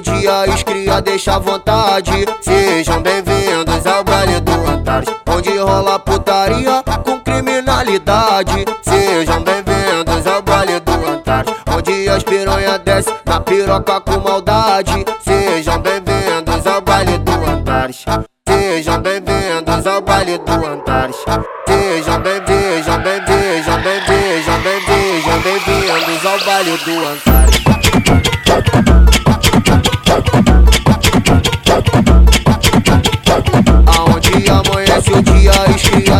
dia, escria, deixa à vontade. Sejam bem-vindos ao baile do Antares, onde rola putaria com criminalidade. Sejam bem-vindos ao baile do Antares, onde as piranha desce na piroca com maldade. Sejam bem-vindos ao baile do Antares. Sejam bem-vindos ao baile do Antares. Sejam bem, sejam bem, sejam bem, sejam bem, sejam bem-vindos ao baile do Antares.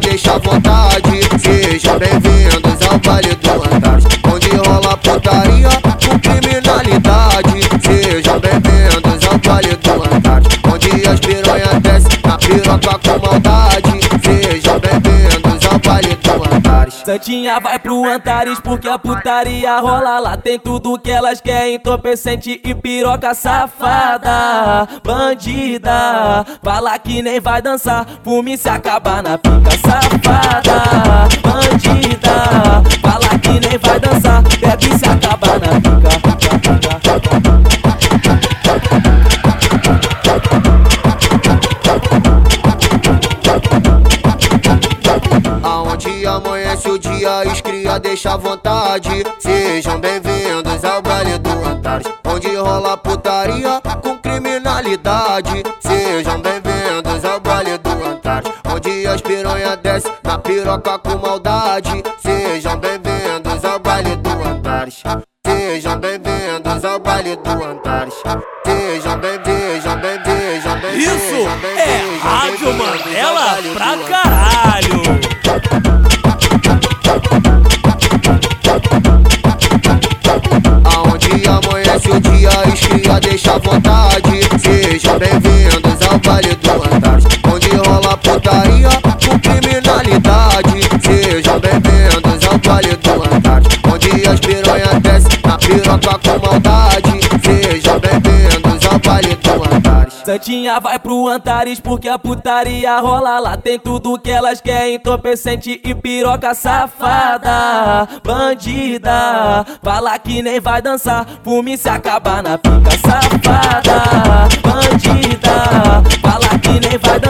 Deixa à vontade. Sejam bem-vindos ao baile do Antares, onde rola putaria com criminalidade. Sejam bem-vindos ao baile do Antares, onde as piranha desce na piroca com maldade. Santinha vai pro Antares porque a putaria rola lá. Tem tudo que elas querem, entorpecente e piroca safada. Bandida, fala que nem vai dançar. Fume se acabar na pica safada. Bandida, amanhece o dia, escria, deixa à vontade. Sejam bem-vindos ao baile do Antares, onde rola putaria com criminalidade. Sejam bem-vindos ao baile do Antares, onde as piranha desce na piroca com maldade. Sejam bem-vindos ao baile do Antares. Sejam bem-vindos ao baile do Antares. Sejam bem, sejam bem, sejam bem, Isso sejam bem, é Rádio bem-vindos Mandela pra caralho. Piroca com maldade. Sejam bem-vindos ao do Antares. Santinha vai pro Antares porque a putaria rola lá. Tem tudo que elas querem, entorpecente e piroca safada. Bandida, fala que nem vai dançar. Fume se acabar na pica safada. Bandida, fala que nem vai dançar.